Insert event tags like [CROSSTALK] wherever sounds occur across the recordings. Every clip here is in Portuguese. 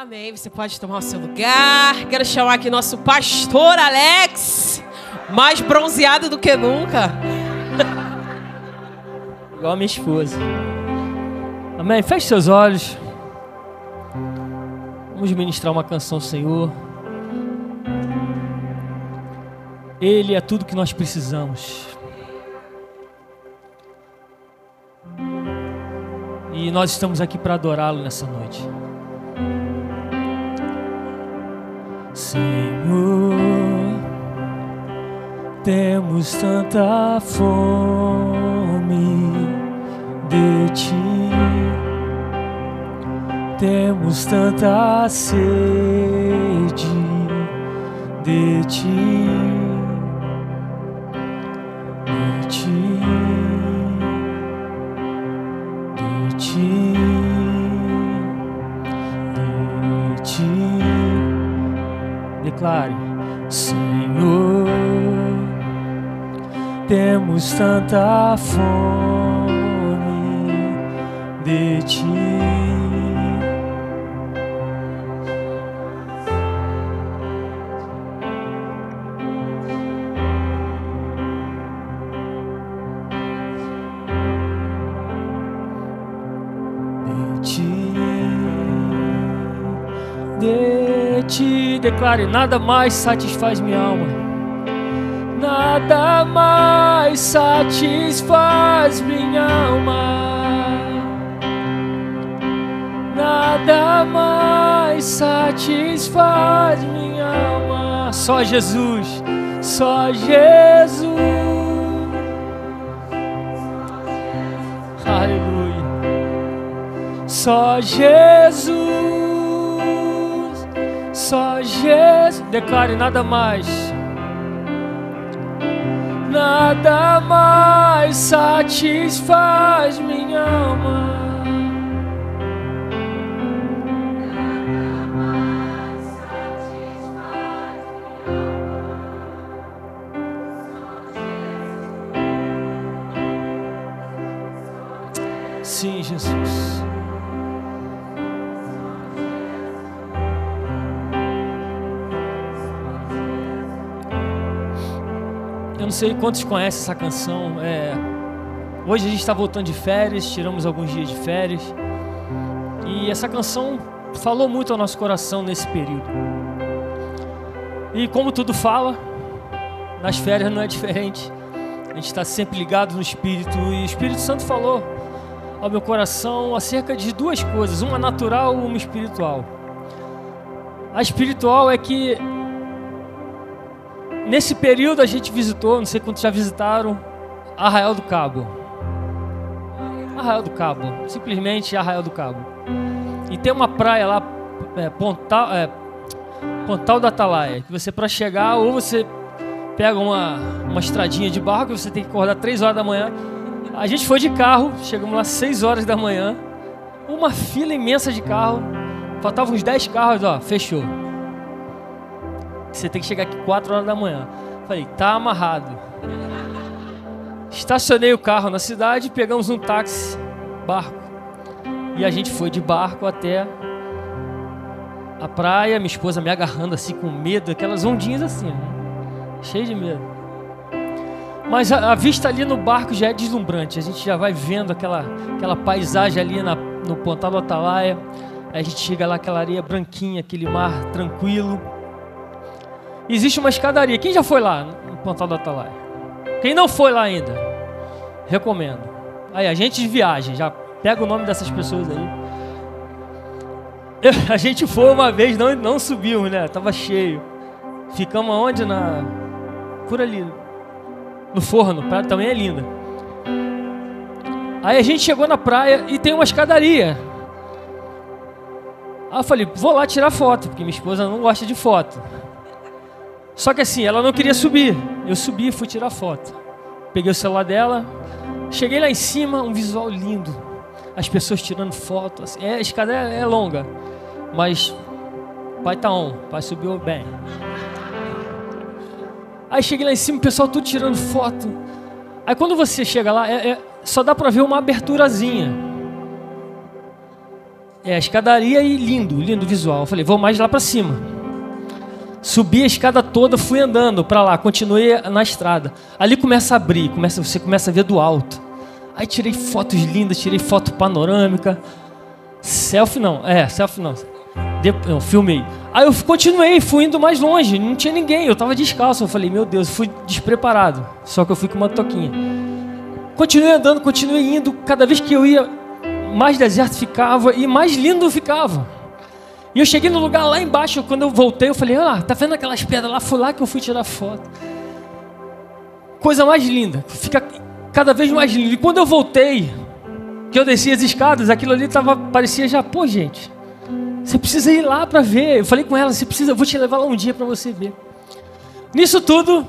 Amém. Você pode tomar o seu lugar. Quero chamar aqui nosso pastor Alex, mais bronzeado do que nunca. [LAUGHS] Igual a minha esposa. Amém. Feche seus olhos. Vamos ministrar uma canção, Senhor. Ele é tudo que nós precisamos. E nós estamos aqui para adorá-lo nessa noite. Senhor, temos tanta fome de ti, temos tanta sede de ti, Declare, Senhor, temos tanta fome de ti. Declare: nada mais satisfaz minha alma. Nada mais satisfaz minha alma. Nada mais satisfaz minha alma. Só Jesus, só Jesus. Aleluia. Só Jesus, só Jesus. Declare nada mais. Nada mais satisfaz minha alma. Sei quantos conhecem essa canção. É... Hoje a gente está voltando de férias, tiramos alguns dias de férias. E essa canção falou muito ao nosso coração nesse período. E como tudo fala, nas férias não é diferente. A gente está sempre ligado no Espírito. E o Espírito Santo falou ao meu coração acerca de duas coisas: uma natural e uma espiritual. A espiritual é que nesse período a gente visitou, não sei quantos já visitaram, Arraial do Cabo. Arraial do Cabo, simplesmente Arraial do Cabo. E tem uma praia lá, é, Pontal, é, Pontal da Atalaia, que você para chegar ou você pega uma, uma estradinha de barco, você tem que acordar 3 horas da manhã. A gente foi de carro, chegamos lá 6 horas da manhã, uma fila imensa de carro, faltavam uns 10 carros, ó, fechou. Você tem que chegar aqui 4 horas da manhã. Falei, tá amarrado. Estacionei o carro na cidade, pegamos um táxi, barco. E a gente foi de barco até a praia, minha esposa me agarrando assim com medo, aquelas ondinhas assim, né? cheio de medo. Mas a, a, vista ali no barco já é deslumbrante. A gente já vai vendo aquela, aquela paisagem ali na, no Pontal do Atalaia. Aí a gente chega lá, aquela areia branquinha, aquele mar tranquilo. Existe uma escadaria. Quem já foi lá no Pontal do Atalaia? Quem não foi lá ainda? Recomendo. Aí, a gente de viagem, já pega o nome dessas pessoas aí. Eu, [LAUGHS] a gente foi uma vez, não, não subimos, né? Tava cheio. Ficamos aonde? Na, por ali, no forno. Praia também é linda. Aí a gente chegou na praia e tem uma escadaria. Aí eu falei, vou lá tirar foto, porque minha esposa não gosta de foto. Só que assim, ela não queria subir. Eu subi e fui tirar foto. Peguei o celular dela, cheguei lá em cima, um visual lindo. As pessoas tirando foto. Assim. É, a escada é, é longa, mas pai tá on, pai subiu bem. Aí cheguei lá em cima, o pessoal tudo tirando foto. Aí quando você chega lá, é, é, só dá pra ver uma aberturazinha. é, a escadaria e lindo, lindo visual. Eu falei, vou mais lá para cima. Subi a escada toda, fui andando para lá, continuei na estrada. Ali começa a abrir, começa, você começa a ver do alto. Aí tirei fotos lindas, tirei foto panorâmica. Selfie não, é, selfie não. De, filmei. Aí eu continuei, fui indo mais longe, não tinha ninguém, eu tava descalço. Eu falei, meu Deus, fui despreparado. Só que eu fui com uma toquinha. Continuei andando, continuei indo. Cada vez que eu ia, mais deserto ficava e mais lindo ficava. E eu cheguei no lugar lá embaixo, quando eu voltei, eu falei, ah, tá vendo aquelas pedras lá? Foi lá que eu fui tirar foto. Coisa mais linda, fica cada vez mais lindo. E quando eu voltei, que eu desci as escadas, aquilo ali tava, parecia já, pô, gente, você precisa ir lá para ver. Eu falei com ela, você precisa, eu vou te levar lá um dia para você ver. Nisso tudo,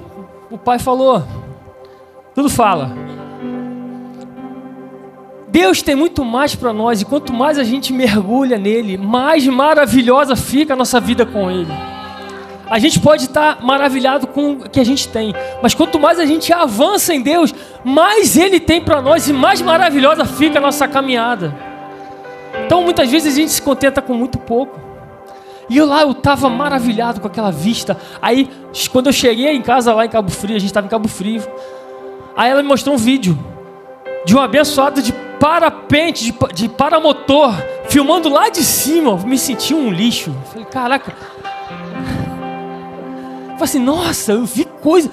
o pai falou, tudo fala. Deus tem muito mais para nós e quanto mais a gente mergulha nele, mais maravilhosa fica a nossa vida com ele. A gente pode estar maravilhado com o que a gente tem, mas quanto mais a gente avança em Deus, mais Ele tem para nós e mais maravilhosa fica a nossa caminhada. Então muitas vezes a gente se contenta com muito pouco. E eu lá eu estava maravilhado com aquela vista. Aí quando eu cheguei em casa lá em Cabo Frio, a gente estava em Cabo Frio. Aí ela me mostrou um vídeo de um abençoado de parapente, de, de paramotor, filmando lá de cima. Me senti um lixo. falei, caraca. Falei assim, nossa, eu vi coisa.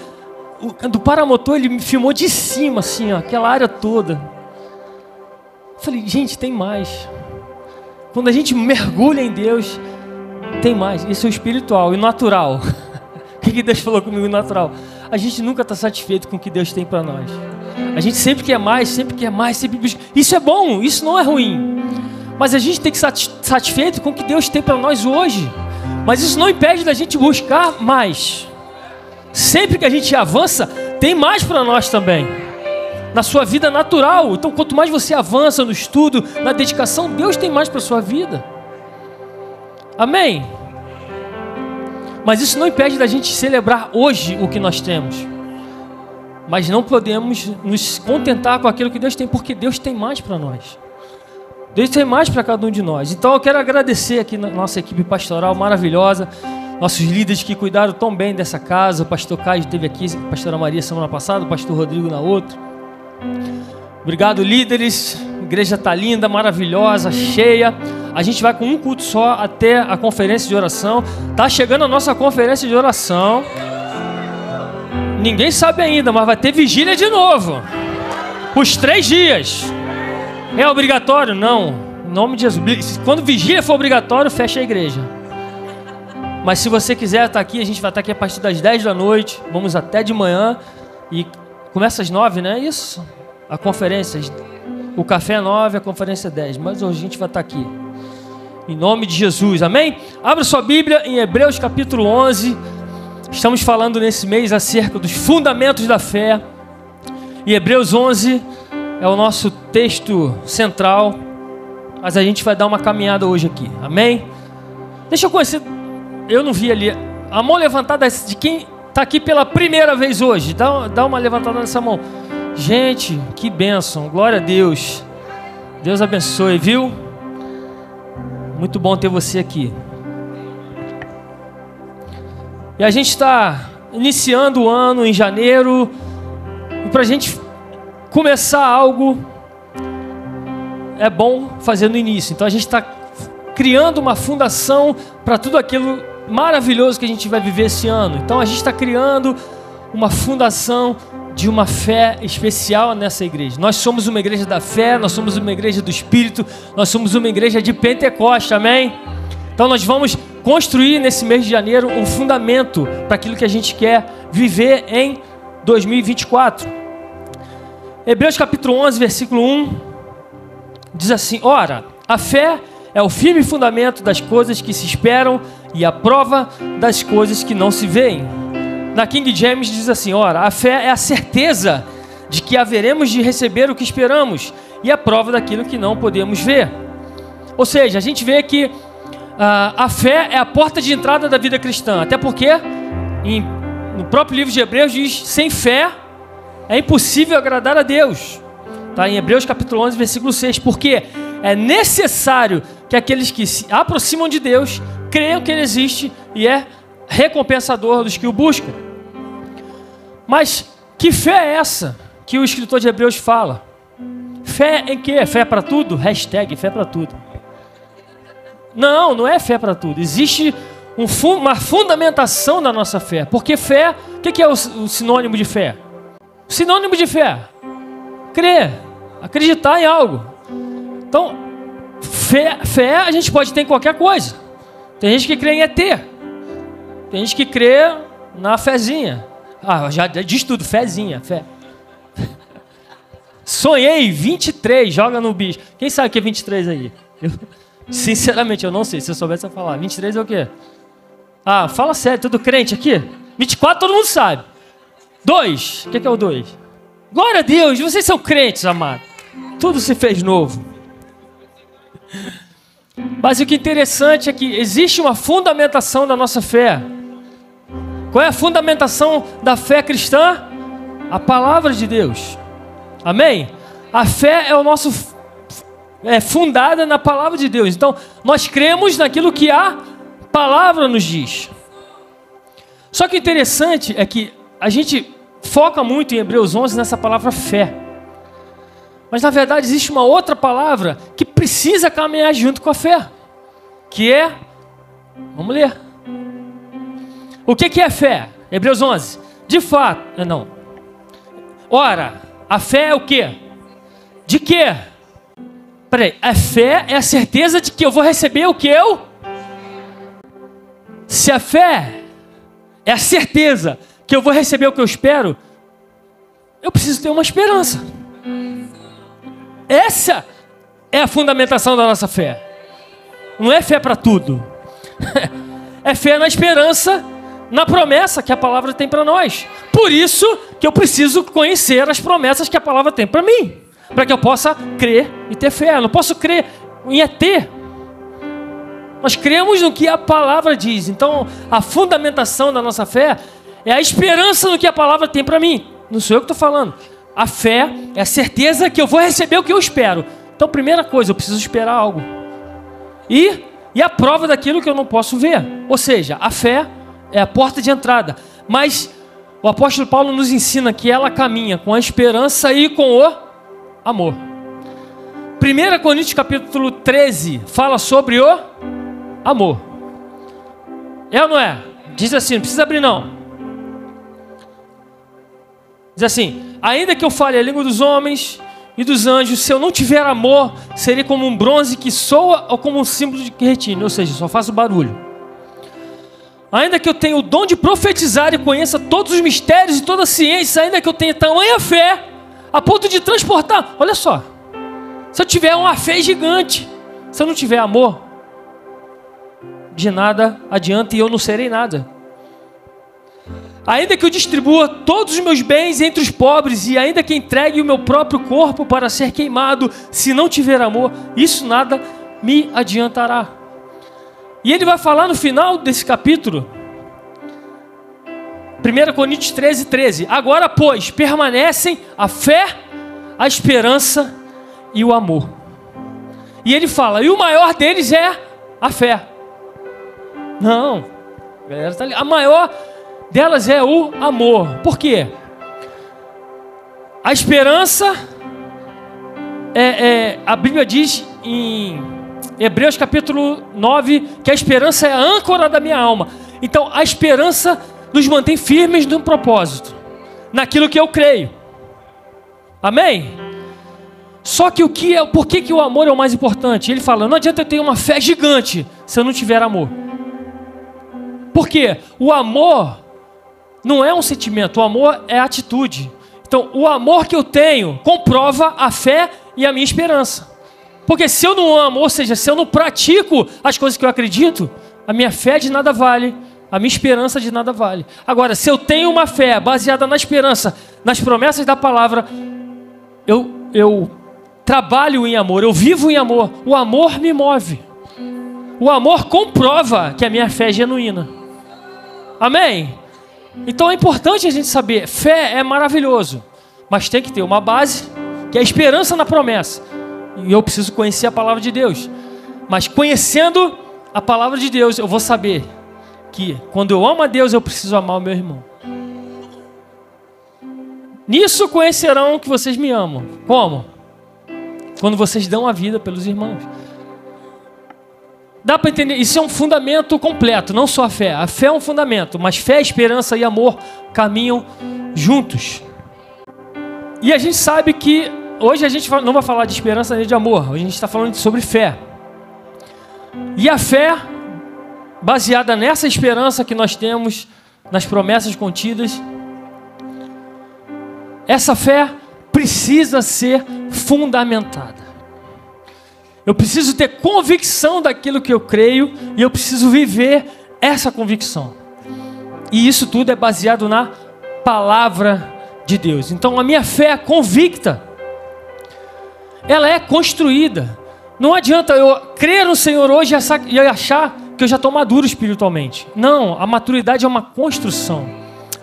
O, do paramotor ele me filmou de cima, assim, ó, aquela área toda. Falei, gente, tem mais. Quando a gente mergulha em Deus, tem mais. Isso é o espiritual e natural. [LAUGHS] o que Deus falou comigo natural? A gente nunca está satisfeito com o que Deus tem para nós. A gente sempre quer mais, sempre quer mais, sempre busca. Isso é bom, isso não é ruim. Mas a gente tem que estar satisfeito com o que Deus tem para nós hoje. Mas isso não impede da gente buscar mais. Sempre que a gente avança, tem mais para nós também. Na sua vida natural. Então, quanto mais você avança no estudo, na dedicação, Deus tem mais para sua vida. Amém? Mas isso não impede da gente celebrar hoje o que nós temos. Mas não podemos nos contentar com aquilo que Deus tem, porque Deus tem mais para nós. Deus tem mais para cada um de nós. Então eu quero agradecer aqui na nossa equipe pastoral maravilhosa, nossos líderes que cuidaram tão bem dessa casa. O pastor Caio esteve aqui, a pastora Maria semana passada, o pastor Rodrigo na outra. Obrigado, líderes. A igreja está linda, maravilhosa, cheia. A gente vai com um culto só até a conferência de oração. Tá chegando a nossa conferência de oração. Ninguém sabe ainda, mas vai ter vigília de novo. Os três dias. É obrigatório? Não. Em nome de Jesus. Quando vigília for obrigatório, fecha a igreja. Mas se você quiser estar aqui, a gente vai estar aqui a partir das 10 da noite. Vamos até de manhã. E começa às 9, né? Isso. A conferência. O café é 9, a conferência é 10. Mas hoje a gente vai estar aqui. Em nome de Jesus. Amém? Abra sua Bíblia em Hebreus capítulo 11. Estamos falando nesse mês acerca dos fundamentos da fé. E Hebreus 11 é o nosso texto central. Mas a gente vai dar uma caminhada hoje aqui. Amém? Deixa eu conhecer. Eu não vi ali. A mão levantada de quem está aqui pela primeira vez hoje. Dá, dá uma levantada nessa mão. Gente, que bênção. Glória a Deus. Deus abençoe, viu? Muito bom ter você aqui. E a gente está iniciando o ano em janeiro. E para a gente começar algo, é bom fazer no início. Então a gente está criando uma fundação para tudo aquilo maravilhoso que a gente vai viver esse ano. Então a gente está criando uma fundação de uma fé especial nessa igreja. Nós somos uma igreja da fé, nós somos uma igreja do Espírito, nós somos uma igreja de Pentecoste, amém? Então nós vamos construir nesse mês de janeiro um fundamento para aquilo que a gente quer viver em 2024. Hebreus capítulo 11, versículo 1 diz assim: Ora, a fé é o firme fundamento das coisas que se esperam e a prova das coisas que não se veem. Na King James diz assim: Ora, a fé é a certeza de que haveremos de receber o que esperamos e a prova daquilo que não podemos ver. Ou seja, a gente vê que a fé é a porta de entrada da vida cristã. Até porque no próprio livro de Hebreus diz: sem fé é impossível agradar a Deus. Tá? Em Hebreus capítulo 11, versículo 6. Porque é necessário que aqueles que se aproximam de Deus creiam que Ele existe e é recompensador dos que o buscam. Mas que fé é essa que o escritor de Hebreus fala? Fé em quê? Fé para tudo? Hashtag fé para tudo. Não, não é fé para tudo. Existe um, uma fundamentação da nossa fé. Porque fé, o que, que é o, o sinônimo de fé? Sinônimo de fé: crer, acreditar em algo. Então, fé, fé a gente pode ter em qualquer coisa. Tem gente que crê em ET. Tem gente que crê na fezinha. Ah, já diz tudo, fezinha, fé. [LAUGHS] Sonhei 23, joga no bicho. Quem sabe o que é 23 aí? Eu, sinceramente, eu não sei. Se eu soubesse, eu falar. 23 é o quê? Ah, fala sério, tudo crente aqui? 24 todo mundo sabe. 2, o que, que é o 2? Glória a Deus, vocês são crentes, amado. Tudo se fez novo. Mas o que é interessante é que existe uma fundamentação da nossa fé. Qual é a fundamentação da fé cristã? A palavra de Deus. Amém? A fé é o nosso é fundada na palavra de Deus. Então, nós cremos naquilo que a palavra nos diz. Só que interessante é que a gente foca muito em Hebreus 11 nessa palavra fé. Mas na verdade existe uma outra palavra que precisa caminhar junto com a fé, que é Vamos ler. O que, que é fé? Hebreus 11. De fato, não. Ora, a fé é o quê? De quê? Peraí, a fé é a certeza de que eu vou receber o que eu. Se a fé é a certeza que eu vou receber o que eu espero, eu preciso ter uma esperança. Essa é a fundamentação da nossa fé. Não é fé para tudo. [LAUGHS] é fé na esperança na promessa que a palavra tem para nós. Por isso que eu preciso conhecer as promessas que a palavra tem para mim, para que eu possa crer e ter fé. Eu não posso crer em ET. Nós cremos no que a palavra diz. Então, a fundamentação da nossa fé é a esperança no que a palavra tem para mim. Não sou eu que estou falando. A fé é a certeza que eu vou receber o que eu espero. Então, primeira coisa, eu preciso esperar algo. E, e a prova daquilo que eu não posso ver. Ou seja, a fé é a porta de entrada. Mas o apóstolo Paulo nos ensina que ela caminha com a esperança e com o amor. 1 Coríntios capítulo 13 fala sobre o amor. É ou não é? Diz assim, não precisa abrir não. Diz assim: ainda que eu fale a língua dos homens e dos anjos, se eu não tiver amor, seria como um bronze que soa ou como um símbolo de retine, ou seja, só faço barulho. Ainda que eu tenha o dom de profetizar e conheça todos os mistérios e toda a ciência, ainda que eu tenha tamanha fé, a ponto de transportar. Olha só, se eu tiver uma fé gigante, se eu não tiver amor, de nada adianta e eu não serei nada. Ainda que eu distribua todos os meus bens entre os pobres e ainda que entregue o meu próprio corpo para ser queimado, se não tiver amor, isso nada me adiantará. E ele vai falar no final desse capítulo, 1 Coríntios 13, 13. Agora, pois, permanecem a fé, a esperança e o amor. E ele fala, e o maior deles é a fé. Não, a galera tá ali. A maior delas é o amor. Por quê? A esperança, é, é, a Bíblia diz em Hebreus capítulo 9 que a esperança é a âncora da minha alma. Então a esperança nos mantém firmes no propósito, naquilo que eu creio. Amém? Só que o que é, por que, que o amor é o mais importante? Ele fala: não adianta eu ter uma fé gigante se eu não tiver amor. Por quê? O amor não é um sentimento, o amor é atitude. Então, o amor que eu tenho comprova a fé e a minha esperança. Porque se eu não amo, ou seja, se eu não pratico as coisas que eu acredito, a minha fé de nada vale, a minha esperança de nada vale. Agora, se eu tenho uma fé baseada na esperança, nas promessas da palavra, eu, eu trabalho em amor, eu vivo em amor. O amor me move. O amor comprova que a minha fé é genuína. Amém? Então é importante a gente saber: fé é maravilhoso, mas tem que ter uma base, que é a esperança na promessa. E eu preciso conhecer a palavra de Deus. Mas conhecendo a palavra de Deus, eu vou saber que quando eu amo a Deus, eu preciso amar o meu irmão. Nisso conhecerão que vocês me amam. Como? Quando vocês dão a vida pelos irmãos. Dá para entender? Isso é um fundamento completo, não só a fé. A fé é um fundamento, mas fé, esperança e amor caminham juntos. E a gente sabe que hoje a gente não vai falar de esperança nem de amor, a gente está falando sobre fé. E a fé, baseada nessa esperança que nós temos, nas promessas contidas, essa fé precisa ser fundamentada. Eu preciso ter convicção daquilo que eu creio e eu preciso viver essa convicção. E isso tudo é baseado na palavra de Deus. Então a minha fé é convicta. Ela é construída. Não adianta eu crer no Senhor hoje e achar que eu já estou maduro espiritualmente. Não, a maturidade é uma construção.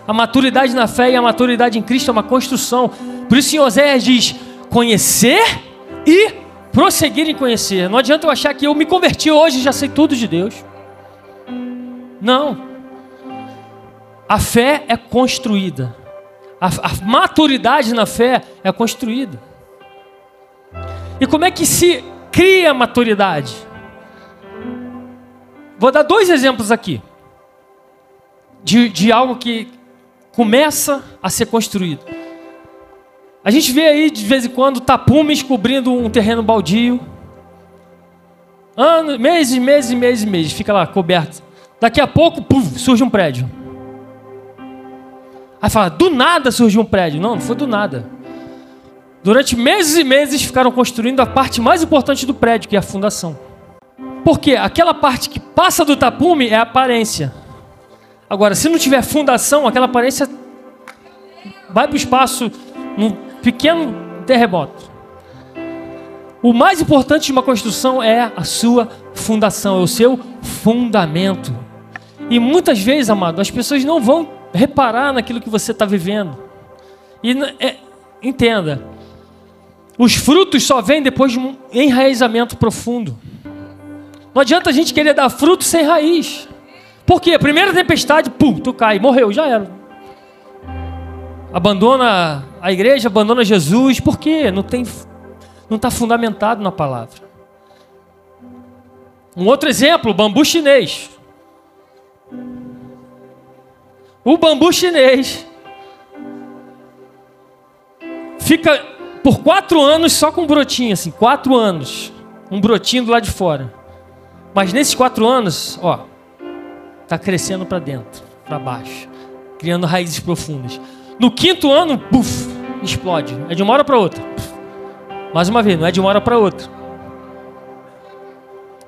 A maturidade na fé e a maturidade em Cristo é uma construção. Por isso, em Oséias diz: conhecer e prosseguir em conhecer. Não adianta eu achar que eu me converti hoje e já sei tudo de Deus. Não. A fé é construída. A, a maturidade na fé é construída. E como é que se cria a maturidade? Vou dar dois exemplos aqui. De, de algo que começa a ser construído. A gente vê aí de vez em quando tapumes cobrindo um terreno baldio. Anos, meses, meses, meses, meses, fica lá coberto. Daqui a pouco, puf, surge um prédio. Aí fala, do nada surgiu um prédio. Não, não foi do nada. Durante meses e meses ficaram construindo a parte mais importante do prédio, que é a fundação. Porque aquela parte que passa do tapume é a aparência. Agora, se não tiver fundação, aquela aparência vai para o espaço num pequeno terremoto. O mais importante de uma construção é a sua fundação, é o seu fundamento. E muitas vezes, amado, as pessoas não vão reparar naquilo que você está vivendo. E é, entenda, os frutos só vêm depois de um enraizamento profundo. Não adianta a gente querer dar fruto sem raiz. Por quê? Primeira tempestade, pum, tu cai, morreu, já era. Abandona a igreja, abandona Jesus. Por quê? Não tem, não está fundamentado na palavra. Um outro exemplo, o bambu chinês. O bambu chinês fica por quatro anos só com um brotinho, assim, quatro anos. Um brotinho do lado de fora. Mas nesses quatro anos, ó, tá crescendo para dentro, para baixo, criando raízes profundas. No quinto ano, puf, explode. É de uma hora para outra. Mais uma vez, não é de uma hora para outra.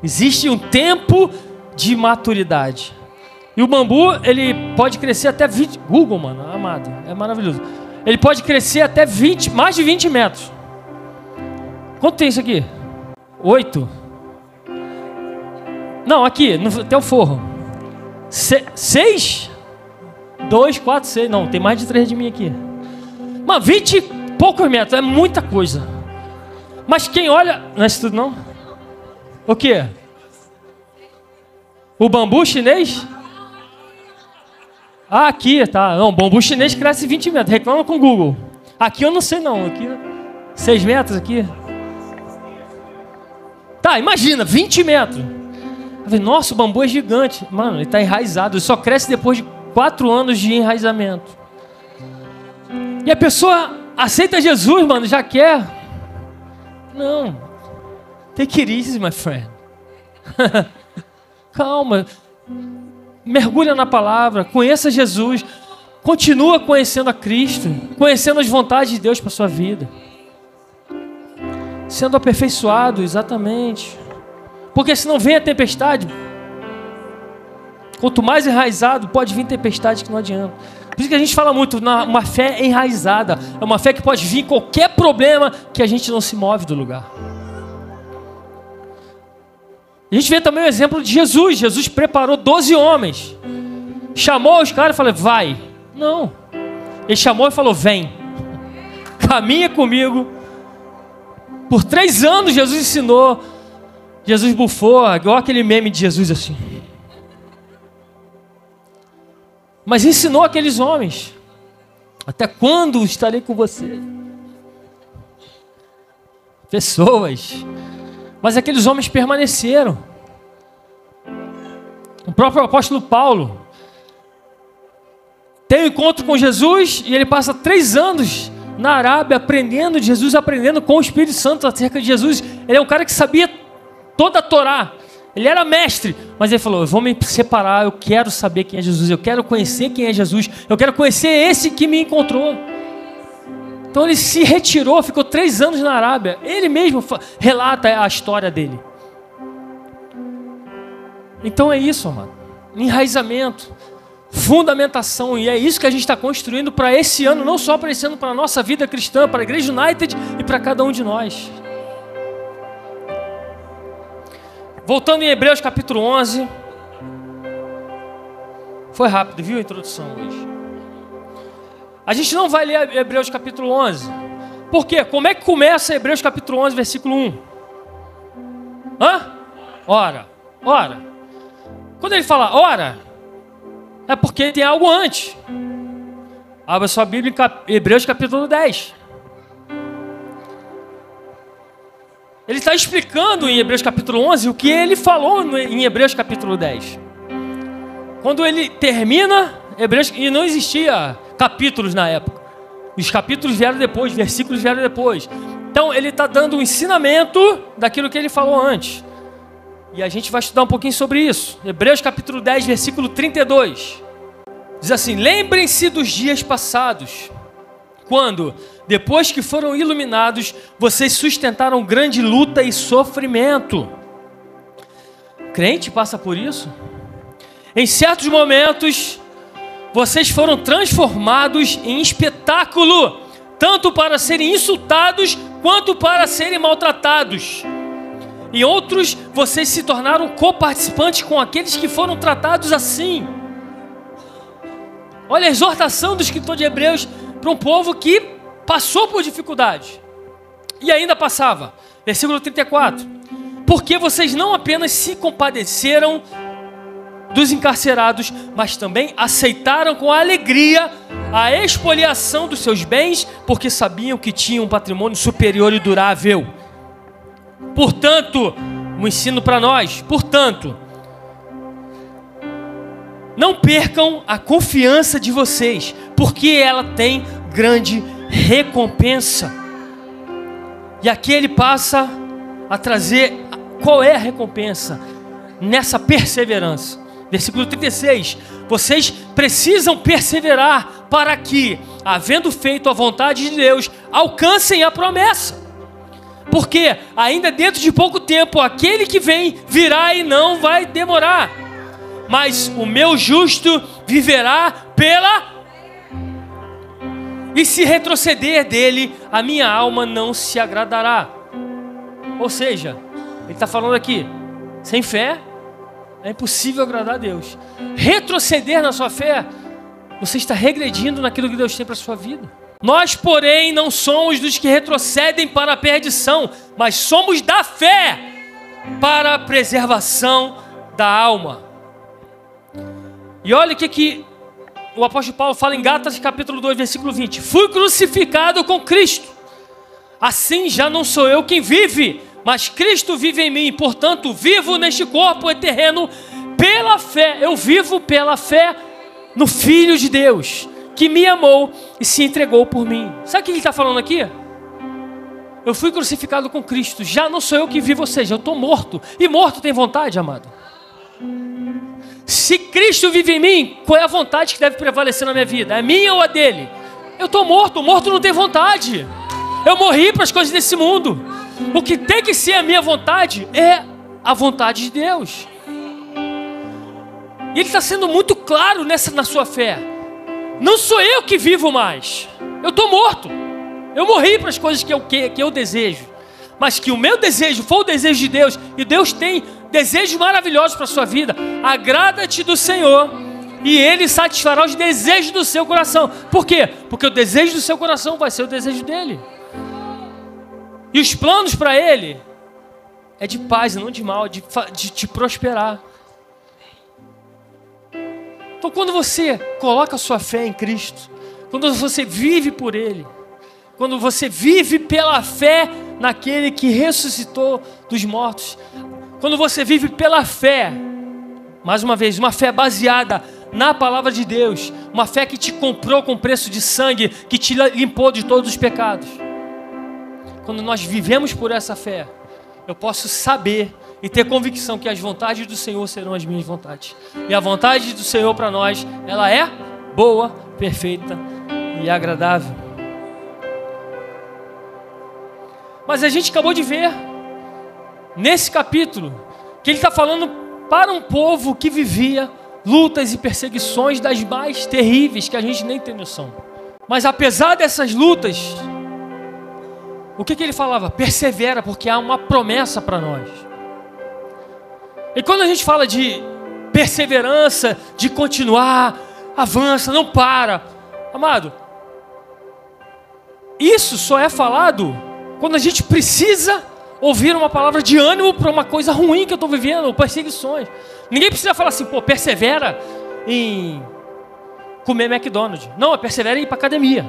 Existe um tempo de maturidade. E o bambu, ele pode crescer até 20. Google, mano, amado, é maravilhoso. Ele pode crescer até 20, mais de 20 metros. Quanto tem isso aqui? Oito? Não, aqui, no, até o forro. Se, seis? Dois, quatro, seis. Não, tem mais de três de mim aqui. Mas 20 e poucos metros, é muita coisa. Mas quem olha. Não é isso tudo, não? O quê? O bambu chinês? Ah, aqui, tá. Não, bambu chinês cresce 20 metros. Reclama com o Google. Aqui eu não sei não. Aqui, 6 metros aqui. Tá, imagina, 20 metros. Nossa, o bambu é gigante. Mano, ele está enraizado. Ele só cresce depois de 4 anos de enraizamento. E a pessoa aceita Jesus, mano, já quer. Não. Take it easy, my friend. [LAUGHS] Calma mergulha na palavra, conheça Jesus, continua conhecendo a Cristo, conhecendo as vontades de Deus para sua vida. Sendo aperfeiçoado, exatamente. Porque senão vem a tempestade. Quanto mais enraizado, pode vir tempestade que não adianta. Por isso que a gente fala muito, uma fé enraizada. É uma fé que pode vir qualquer problema que a gente não se move do lugar. A gente vê também o exemplo de Jesus. Jesus preparou 12 homens. Chamou os caras e falou: vai. Não. Ele chamou e falou: vem. Caminha comigo. Por três anos Jesus ensinou Jesus bufou, igual aquele meme de Jesus assim. Mas ensinou aqueles homens: Até quando estarei com você? Pessoas. Mas aqueles homens permaneceram. O próprio apóstolo Paulo tem um encontro com Jesus e ele passa três anos na Arábia aprendendo de Jesus, aprendendo com o Espírito Santo acerca de Jesus. Ele é um cara que sabia toda a Torá. Ele era mestre, mas ele falou: Eu vou me separar, eu quero saber quem é Jesus, eu quero conhecer quem é Jesus, eu quero conhecer esse que me encontrou. Então ele se retirou, ficou três anos na Arábia. Ele mesmo relata a história dele. Então é isso, mano. Enraizamento, fundamentação, e é isso que a gente está construindo para esse ano, não só para esse ano, para a nossa vida cristã, para a Igreja United e para cada um de nós. Voltando em Hebreus capítulo 11. Foi rápido, viu a introdução hoje? A gente não vai ler Hebreus capítulo 11. Por quê? Como é que começa Hebreus capítulo 11, versículo 1? Hã? Ora, ora. Quando ele fala ora, é porque tem algo antes. Abra sua Bíblia em Hebreus capítulo 10. Ele está explicando em Hebreus capítulo 11 o que ele falou em Hebreus capítulo 10. Quando ele termina Hebreus, e não existia capítulos na época. Os capítulos vieram depois, versículos vieram depois. Então ele está dando um ensinamento daquilo que ele falou antes. E a gente vai estudar um pouquinho sobre isso. Hebreus capítulo 10, versículo 32. Diz assim: Lembrem-se dos dias passados, quando depois que foram iluminados, vocês sustentaram grande luta e sofrimento. Crente passa por isso? Em certos momentos, vocês foram transformados em espetáculo, tanto para serem insultados quanto para serem maltratados. Em outros, vocês se tornaram coparticipantes com aqueles que foram tratados assim. Olha a exortação do escritor de Hebreus para um povo que passou por dificuldade e ainda passava. Versículo 34. Porque vocês não apenas se compadeceram dos encarcerados, mas também aceitaram com alegria a expoliação dos seus bens, porque sabiam que tinham um patrimônio superior e durável. Portanto, um ensino para nós, portanto, não percam a confiança de vocês, porque ela tem grande recompensa. E aqui ele passa a trazer qual é a recompensa nessa perseverança. Versículo 36: Vocês precisam perseverar para que, havendo feito a vontade de Deus, alcancem a promessa. Porque ainda dentro de pouco tempo aquele que vem virá e não vai demorar. Mas o meu justo viverá pela e se retroceder dele, a minha alma não se agradará. Ou seja, ele está falando aqui, sem fé é impossível agradar a Deus. Retroceder na sua fé, você está regredindo naquilo que Deus tem para a sua vida. Nós, porém, não somos dos que retrocedem para a perdição, mas somos da fé para a preservação da alma. E olha o que, que o apóstolo Paulo fala em Gálatas capítulo 2, versículo 20: Fui crucificado com Cristo. Assim já não sou eu quem vive, mas Cristo vive em mim. Portanto, vivo neste corpo terreno pela fé. Eu vivo pela fé no Filho de Deus, que me amou e se entregou por mim. Sabe o que ele está falando aqui? Eu fui crucificado com Cristo. Já não sou eu que vivo, ou seja, eu estou morto. E morto tem vontade, amado. Se Cristo vive em mim, qual é a vontade que deve prevalecer na minha vida? É minha ou a dele? Eu estou morto, morto não tem vontade. Eu morri para as coisas desse mundo. O que tem que ser a minha vontade é a vontade de Deus. E Ele está sendo muito claro nessa na sua fé. Não sou eu que vivo mais. Eu estou morto. Eu morri para as coisas que eu, que, que eu desejo. Mas que o meu desejo for o desejo de Deus, e Deus tem desejos maravilhosos para a sua vida. Agrada-te do Senhor e Ele satisfará os desejos do seu coração. Por quê? Porque o desejo do seu coração vai ser o desejo dele. E os planos para Ele é de paz e não de mal, de, de te prosperar. Então, quando você coloca a sua fé em Cristo, quando você vive por Ele, quando você vive pela fé naquele que ressuscitou dos mortos, quando você vive pela fé, mais uma vez, uma fé baseada na palavra de Deus, uma fé que te comprou com preço de sangue, que te limpou de todos os pecados. Quando nós vivemos por essa fé, eu posso saber e ter convicção que as vontades do Senhor serão as minhas vontades. E a vontade do Senhor para nós, ela é boa, perfeita e agradável. Mas a gente acabou de ver nesse capítulo que ele está falando para um povo que vivia lutas e perseguições das mais terríveis que a gente nem tem noção. Mas apesar dessas lutas, o que, que ele falava? Persevera, porque há uma promessa para nós. E quando a gente fala de perseverança, de continuar, avança, não para, amado, isso só é falado quando a gente precisa ouvir uma palavra de ânimo para uma coisa ruim que eu estou vivendo, ou perseguições. Ninguém precisa falar assim, pô, persevera em comer McDonald's. Não, é persevera em ir para academia.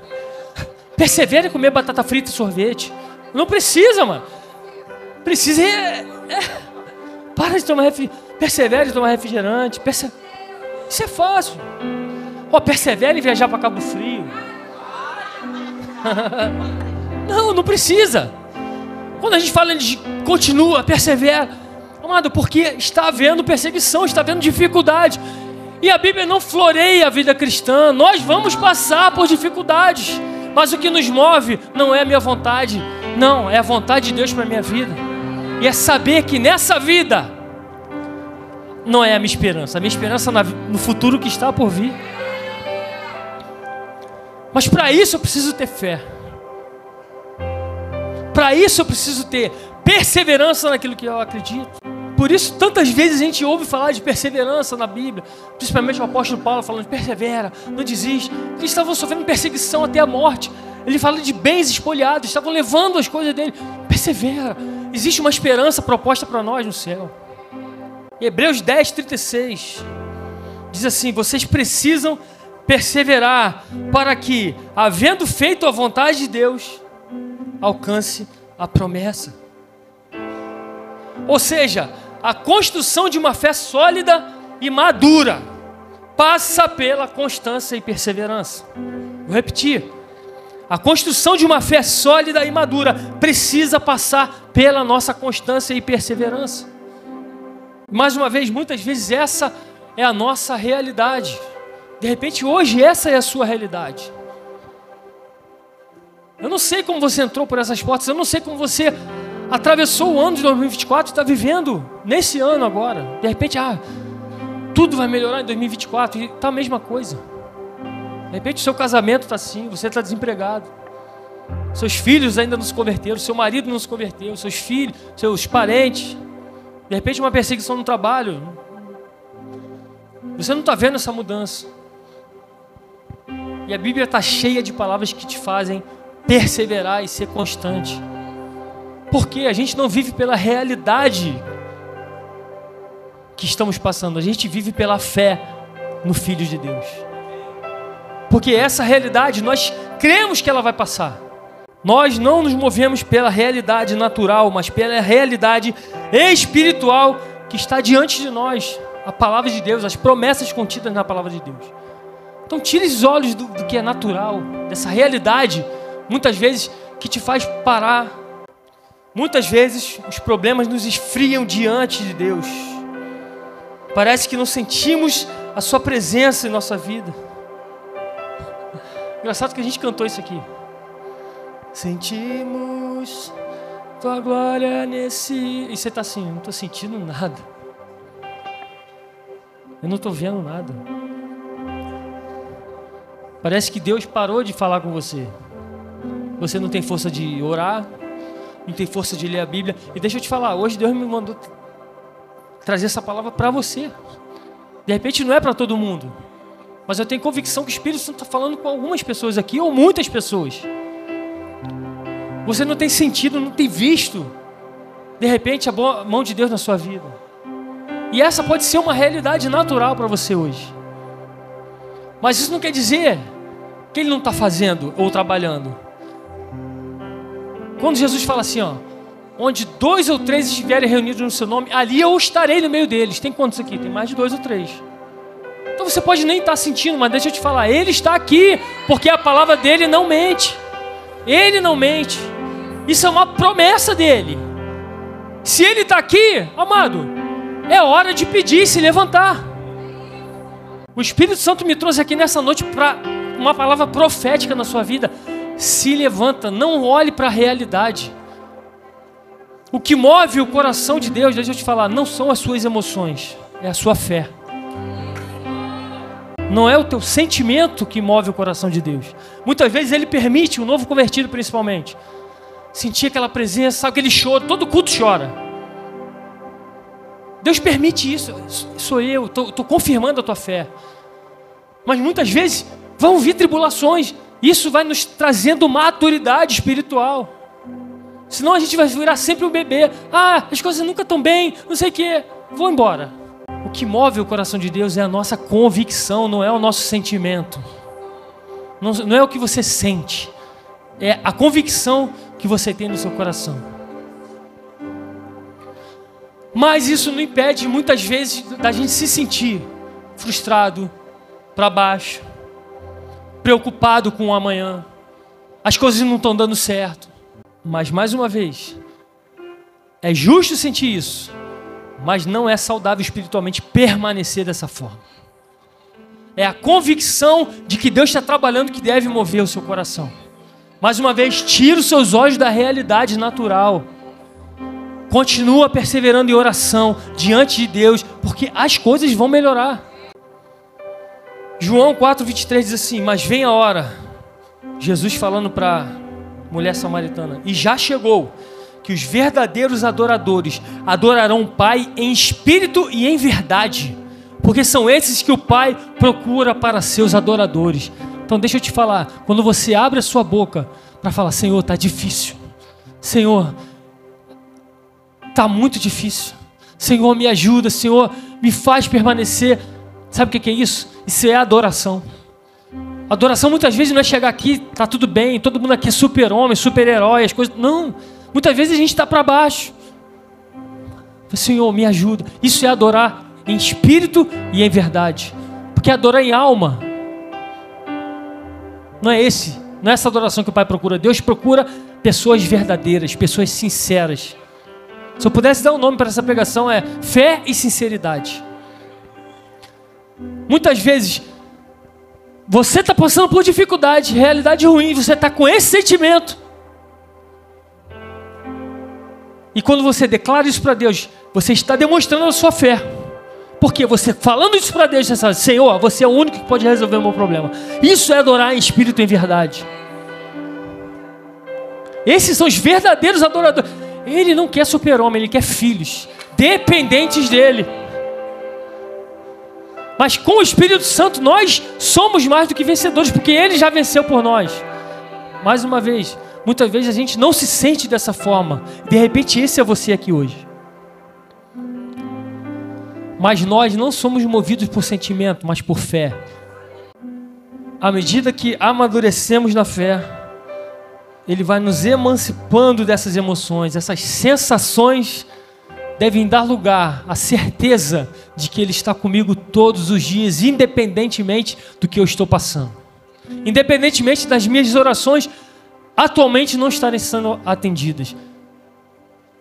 [LAUGHS] persevera em comer batata frita e sorvete. Não precisa, mano. Precisa. É, é, para de tomar refrigerante. Persevera em tomar refrigerante. Perse... Isso é fácil. Ó, persevera em viajar para Cabo Frio. [LAUGHS] não, não precisa. Quando a gente fala de continua, persevera, amado, porque está havendo perseguição, está havendo dificuldade. E a Bíblia não floreia a vida cristã. Nós vamos passar por dificuldades. Mas o que nos move não é a minha vontade, não, é a vontade de Deus para a minha vida. E é saber que nessa vida não é a minha esperança, a minha esperança no futuro que está por vir. Mas para isso eu preciso ter fé. Para isso eu preciso ter perseverança naquilo que eu acredito. Por isso, tantas vezes a gente ouve falar de perseverança na Bíblia, principalmente o apóstolo Paulo falando: persevera, não desiste. Eles estavam sofrendo perseguição até a morte. Ele fala de bens espoliados, estavam levando as coisas dele. Persevera. Existe uma esperança proposta para nós no céu. Hebreus 10, 36 diz assim: Vocês precisam perseverar para que, havendo feito a vontade de Deus, alcance a promessa. Ou seja, a construção de uma fé sólida e madura passa pela constância e perseverança. Vou repetir. A construção de uma fé sólida e madura precisa passar pela nossa constância e perseverança. Mais uma vez, muitas vezes essa é a nossa realidade. De repente, hoje, essa é a sua realidade. Eu não sei como você entrou por essas portas, eu não sei como você atravessou o ano de 2024 e está vivendo nesse ano agora. De repente, ah, tudo vai melhorar em 2024 e está a mesma coisa. De repente, o seu casamento está assim, você está desempregado. Seus filhos ainda não se converteram, seu marido não se converteu, seus filhos, seus parentes. De repente, uma perseguição no trabalho. Você não está vendo essa mudança. E a Bíblia está cheia de palavras que te fazem perseverar e ser constante. Porque a gente não vive pela realidade que estamos passando, a gente vive pela fé no Filho de Deus. Porque essa realidade nós cremos que ela vai passar. Nós não nos movemos pela realidade natural, mas pela realidade espiritual que está diante de nós, a palavra de Deus, as promessas contidas na palavra de Deus. Então tire os olhos do, do que é natural, dessa realidade muitas vezes que te faz parar. Muitas vezes os problemas nos esfriam diante de Deus. Parece que não sentimos a Sua presença em nossa vida. Engraçado que a gente cantou isso aqui. Sentimos Tua glória nesse. E você está assim, não estou sentindo nada. Eu não estou vendo nada. Parece que Deus parou de falar com você. Você não tem força de orar, não tem força de ler a Bíblia. E deixa eu te falar, hoje Deus me mandou trazer essa palavra para você. De repente não é para todo mundo. Mas eu tenho convicção que o Espírito Santo está falando com algumas pessoas aqui, ou muitas pessoas. Você não tem sentido, não tem visto de repente, a mão de Deus na sua vida. E essa pode ser uma realidade natural para você hoje. Mas isso não quer dizer que Ele não está fazendo ou trabalhando. Quando Jesus fala assim, ó, onde dois ou três estiverem reunidos no seu nome, ali eu estarei no meio deles. Tem quantos aqui? Tem mais de dois ou três. Então você pode nem estar tá sentindo, mas deixa eu te falar, Ele está aqui, porque a palavra dele não mente. Ele não mente. Isso é uma promessa dele. Se ele está aqui, amado, é hora de pedir e se levantar. O Espírito Santo me trouxe aqui nessa noite para uma palavra profética na sua vida. Se levanta, não olhe para a realidade. O que move o coração de Deus, deixa eu te falar, não são as suas emoções, é a sua fé. Não é o teu sentimento que move o coração de Deus. Muitas vezes ele permite, o novo convertido principalmente, sentir aquela presença, sabe aquele choro, todo culto chora. Deus permite isso, sou eu, estou confirmando a tua fé. Mas muitas vezes vão vir tribulações, isso vai nos trazendo maturidade espiritual. Senão a gente vai virar sempre um bebê. Ah, as coisas nunca estão bem, não sei o quê. Vou embora. O que move o coração de Deus é a nossa convicção, não é o nosso sentimento. Não, não é o que você sente. É a convicção que você tem no seu coração. Mas isso não impede muitas vezes da gente se sentir frustrado, para baixo, preocupado com o amanhã. As coisas não estão dando certo. Mas mais uma vez, é justo sentir isso, mas não é saudável espiritualmente permanecer dessa forma. É a convicção de que Deus está trabalhando que deve mover o seu coração. Mais uma vez, tira os seus olhos da realidade natural. Continua perseverando em oração diante de Deus, porque as coisas vão melhorar. João 4,23 diz assim: Mas vem a hora, Jesus falando para mulher samaritana, e já chegou, que os verdadeiros adoradores adorarão o Pai em espírito e em verdade, porque são esses que o Pai procura para seus adoradores. Então deixa eu te falar, quando você abre a sua boca para falar, Senhor, está difícil. Senhor, está muito difícil. Senhor, me ajuda, Senhor, me faz permanecer. Sabe o que é isso? Isso é adoração. Adoração muitas vezes não é chegar aqui, tá tudo bem, todo mundo aqui é super-homem, super-herói, as coisas. Não. Muitas vezes a gente está para baixo. Senhor, me ajuda. Isso é adorar em espírito e em verdade. Porque adorar em alma não é esse, não é essa adoração que o Pai procura. Deus procura pessoas verdadeiras, pessoas sinceras. Se eu pudesse dar um nome para essa pregação é fé e sinceridade. Muitas vezes você está passando por dificuldade, realidade ruim, você está com esse sentimento. E quando você declara isso para Deus, você está demonstrando a sua fé. Porque você falando isso para Deus, você sabe, Senhor, você é o único que pode resolver o meu problema. Isso é adorar em espírito e em verdade. Esses são os verdadeiros adoradores. Ele não quer super-homem, ele quer filhos, dependentes dele. Mas com o Espírito Santo nós somos mais do que vencedores, porque ele já venceu por nós. Mais uma vez, muitas vezes a gente não se sente dessa forma. De repente, esse é você aqui hoje. Mas nós não somos movidos por sentimento, mas por fé. À medida que amadurecemos na fé, Ele vai nos emancipando dessas emoções, essas sensações devem dar lugar à certeza de que Ele está comigo todos os dias, independentemente do que eu estou passando. Independentemente das minhas orações atualmente não estarem sendo atendidas.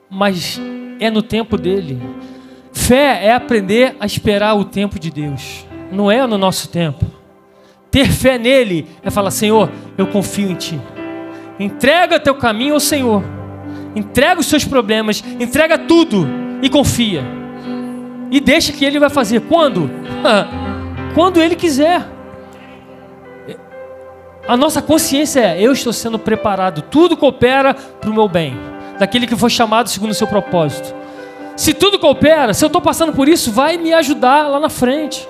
Mas é no tempo dele. Fé é aprender a esperar o tempo de Deus, não é no nosso tempo. Ter fé nele é falar: Senhor, eu confio em Ti. Entrega teu caminho ao Senhor. Entrega os seus problemas, entrega tudo e confia. E deixa que Ele vai fazer. Quando? [LAUGHS] Quando Ele quiser. A nossa consciência é: eu estou sendo preparado, tudo coopera para o meu bem, daquele que foi chamado segundo o seu propósito. Se tudo coopera, se eu estou passando por isso, vai me ajudar lá na frente.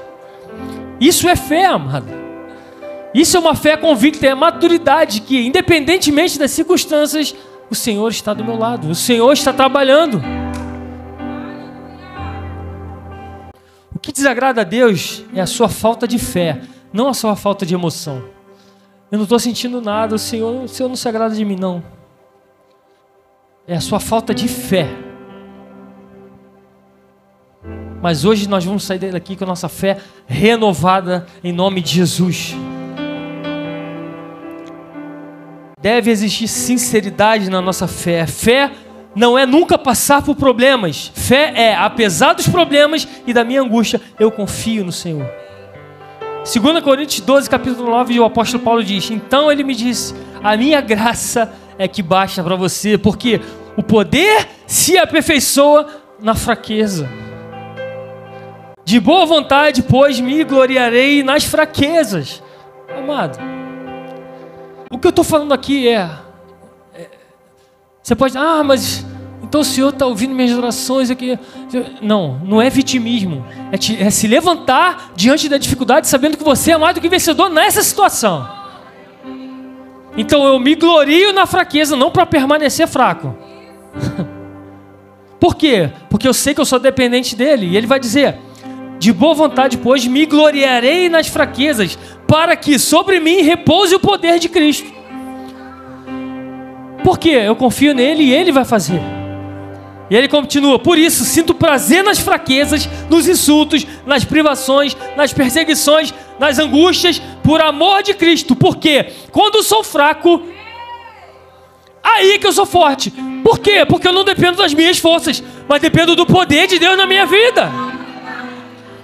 Isso é fé, amado. Isso é uma fé convicta, é maturidade que, independentemente das circunstâncias, o Senhor está do meu lado, o Senhor está trabalhando. O que desagrada a Deus é a sua falta de fé, não a sua falta de emoção. Eu não estou sentindo nada, o Senhor, o Senhor não se agrada de mim, não. É a sua falta de fé. Mas hoje nós vamos sair daqui com a nossa fé renovada em nome de Jesus. Deve existir sinceridade na nossa fé. Fé não é nunca passar por problemas. Fé é, apesar dos problemas e da minha angústia, eu confio no Senhor. 2 Coríntios 12, capítulo 9, o apóstolo Paulo diz: Então ele me disse: A minha graça é que basta para você, porque o poder se aperfeiçoa na fraqueza. De boa vontade, pois me gloriarei nas fraquezas. Amado, o que eu estou falando aqui é, é, Você pode. Ah, mas. Então o Senhor está ouvindo minhas orações aqui. Não, não é vitimismo. É, te, é se levantar diante da dificuldade, sabendo que você é mais do que vencedor nessa situação. Então eu me glorio na fraqueza, não para permanecer fraco. [LAUGHS] Por quê? Porque eu sei que eu sou dependente dele. E ele vai dizer: De boa vontade, pois, me gloriarei nas fraquezas, para que sobre mim repouse o poder de Cristo. Por quê? Eu confio nele e ele vai fazer. E ele continua: Por isso sinto prazer nas fraquezas, nos insultos, nas privações, nas perseguições, nas angústias, por amor de Cristo. Porque quando sou fraco, aí que eu sou forte. Por quê? Porque eu não dependo das minhas forças, mas dependo do poder de Deus na minha vida.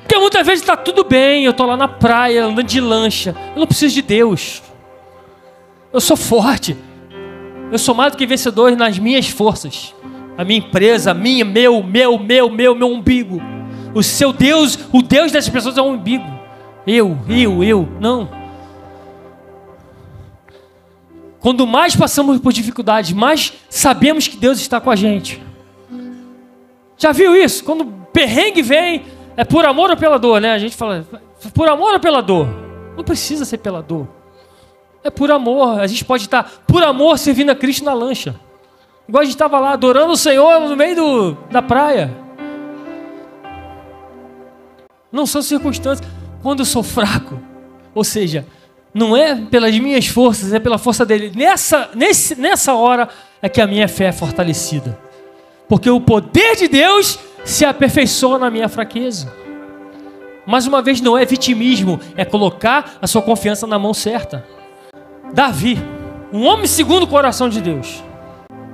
Porque muitas vezes está tudo bem, eu estou lá na praia, andando de lancha. Eu não preciso de Deus. Eu sou forte. Eu sou mais do que vencedor nas minhas forças. A minha empresa, a minha, meu, meu, meu, meu, meu umbigo. O seu Deus, o Deus dessas pessoas é um umbigo. Eu, eu, eu. Não. Quando mais passamos por dificuldades, mais sabemos que Deus está com a gente. Já viu isso? Quando perrengue vem, é por amor ou pela dor, né? A gente fala, por amor ou pela dor? Não precisa ser pela dor. É por amor. A gente pode estar por amor servindo a Cristo na lancha. Igual a gente estava lá adorando o Senhor no meio do, da praia. Não são circunstâncias. Quando eu sou fraco, ou seja, não é pelas minhas forças, é pela força dele. Nessa, nesse, nessa hora é que a minha fé é fortalecida. Porque o poder de Deus se aperfeiçoa na minha fraqueza. Mais uma vez, não é vitimismo, é colocar a sua confiança na mão certa. Davi, um homem segundo o coração de Deus.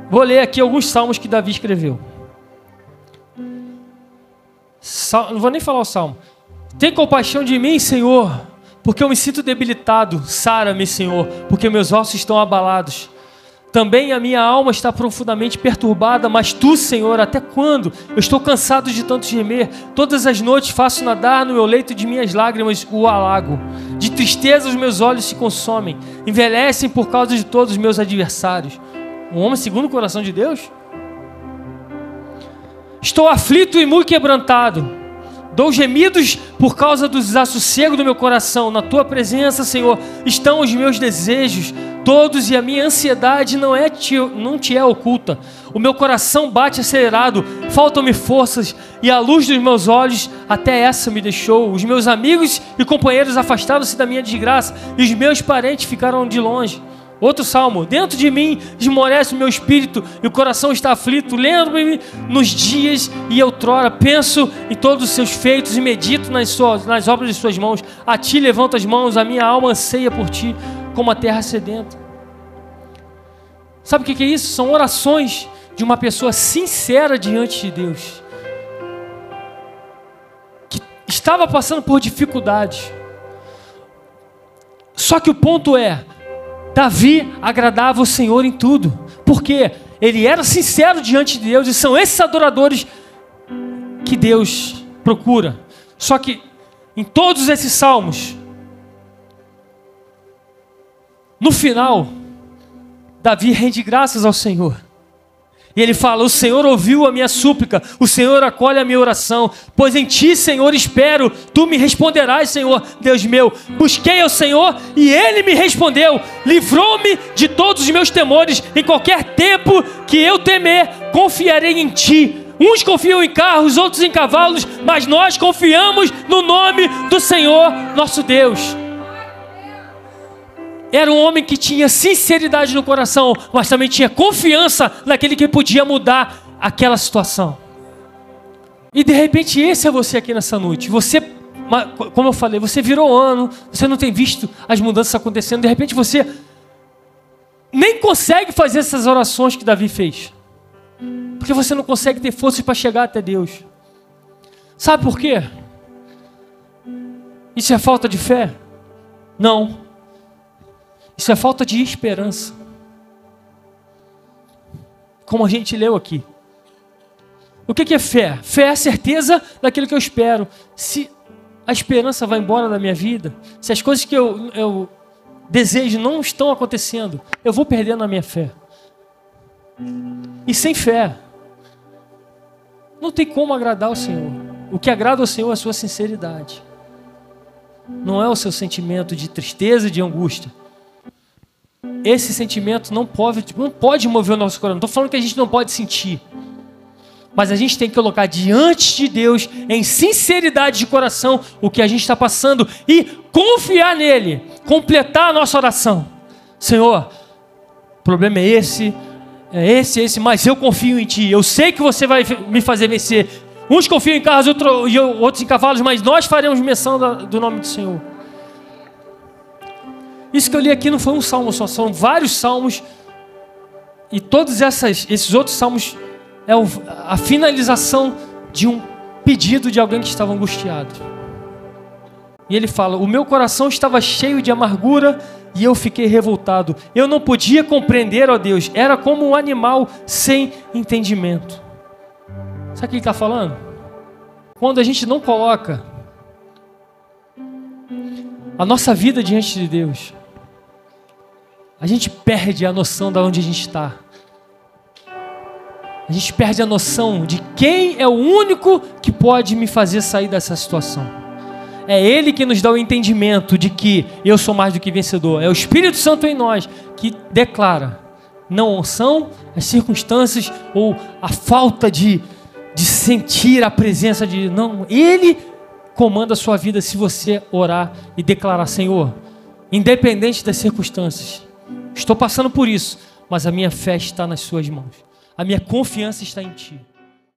Vou ler aqui alguns salmos que Davi escreveu. Sal, não vou nem falar o salmo. Tem compaixão de mim, Senhor, porque eu me sinto debilitado. Sara-me, Senhor, porque meus ossos estão abalados. Também a minha alma está profundamente perturbada, mas tu, Senhor, até quando? Eu estou cansado de tanto gemer. Todas as noites faço nadar no meu leito de minhas lágrimas o alago. De tristeza os meus olhos se consomem, envelhecem por causa de todos os meus adversários. Um homem segundo o coração de Deus? Estou aflito e muito quebrantado. Dou gemidos por causa do desassossego do meu coração. Na tua presença, Senhor, estão os meus desejos todos e a minha ansiedade não, é te, não te é oculta. O meu coração bate acelerado, faltam-me forças e a luz dos meus olhos até essa me deixou. Os meus amigos e companheiros afastaram-se da minha desgraça e os meus parentes ficaram de longe. Outro salmo: Dentro de mim esmorece o meu espírito e o coração está aflito. Lembro-me nos dias e outrora penso em todos os seus feitos e medito nas, suas, nas obras de suas mãos. A ti levanto as mãos, a minha alma anseia por ti como a terra sedenta. Sabe o que é isso? São orações de uma pessoa sincera diante de Deus, que estava passando por dificuldades. Só que o ponto é, Davi agradava o Senhor em tudo, porque ele era sincero diante de Deus, e são esses adoradores que Deus procura. Só que em todos esses salmos, no final, Davi rende graças ao Senhor. E ele fala: O Senhor ouviu a minha súplica, o Senhor acolhe a minha oração, pois em ti, Senhor, espero, tu me responderás, Senhor, Deus meu. Busquei ao Senhor e ele me respondeu, livrou-me de todos os meus temores. Em qualquer tempo que eu temer, confiarei em ti. Uns confiam em carros, outros em cavalos, mas nós confiamos no nome do Senhor nosso Deus. Era um homem que tinha sinceridade no coração, mas também tinha confiança naquele que podia mudar aquela situação. E de repente esse é você aqui nessa noite. Você, como eu falei, você virou ano, você não tem visto as mudanças acontecendo, de repente você nem consegue fazer essas orações que Davi fez. Porque você não consegue ter forças para chegar até Deus. Sabe por quê? Isso é falta de fé? Não. Isso é falta de esperança. Como a gente leu aqui. O que é fé? Fé é a certeza daquilo que eu espero. Se a esperança vai embora da minha vida, se as coisas que eu, eu desejo não estão acontecendo, eu vou perdendo a minha fé. E sem fé, não tem como agradar o Senhor. O que agrada ao Senhor é a sua sinceridade. Não é o seu sentimento de tristeza, de angústia esse sentimento não pode, não pode mover o nosso coração. Não estou falando que a gente não pode sentir. Mas a gente tem que colocar diante de Deus, em sinceridade de coração, o que a gente está passando e confiar nele, completar a nossa oração. Senhor, o problema é esse, é esse, esse, mas eu confio em Ti. Eu sei que você vai me fazer vencer. Uns confiam em carros, outros em cavalos, mas nós faremos menção do nome do Senhor. Isso que eu li aqui não foi um salmo só, são vários salmos. E todos essas, esses outros salmos é a finalização de um pedido de alguém que estava angustiado. E ele fala: O meu coração estava cheio de amargura e eu fiquei revoltado. Eu não podia compreender, ó Deus, era como um animal sem entendimento. Sabe o que ele está falando? Quando a gente não coloca a nossa vida diante de Deus, a gente perde a noção de onde a gente está. A gente perde a noção de quem é o único que pode me fazer sair dessa situação. É Ele que nos dá o entendimento de que eu sou mais do que vencedor. É o Espírito Santo em nós que declara. Não são as circunstâncias ou a falta de, de sentir a presença de. Não, Ele comanda a sua vida se você orar e declarar: Senhor, independente das circunstâncias, Estou passando por isso, mas a minha fé está nas Suas mãos. A minha confiança está em Ti.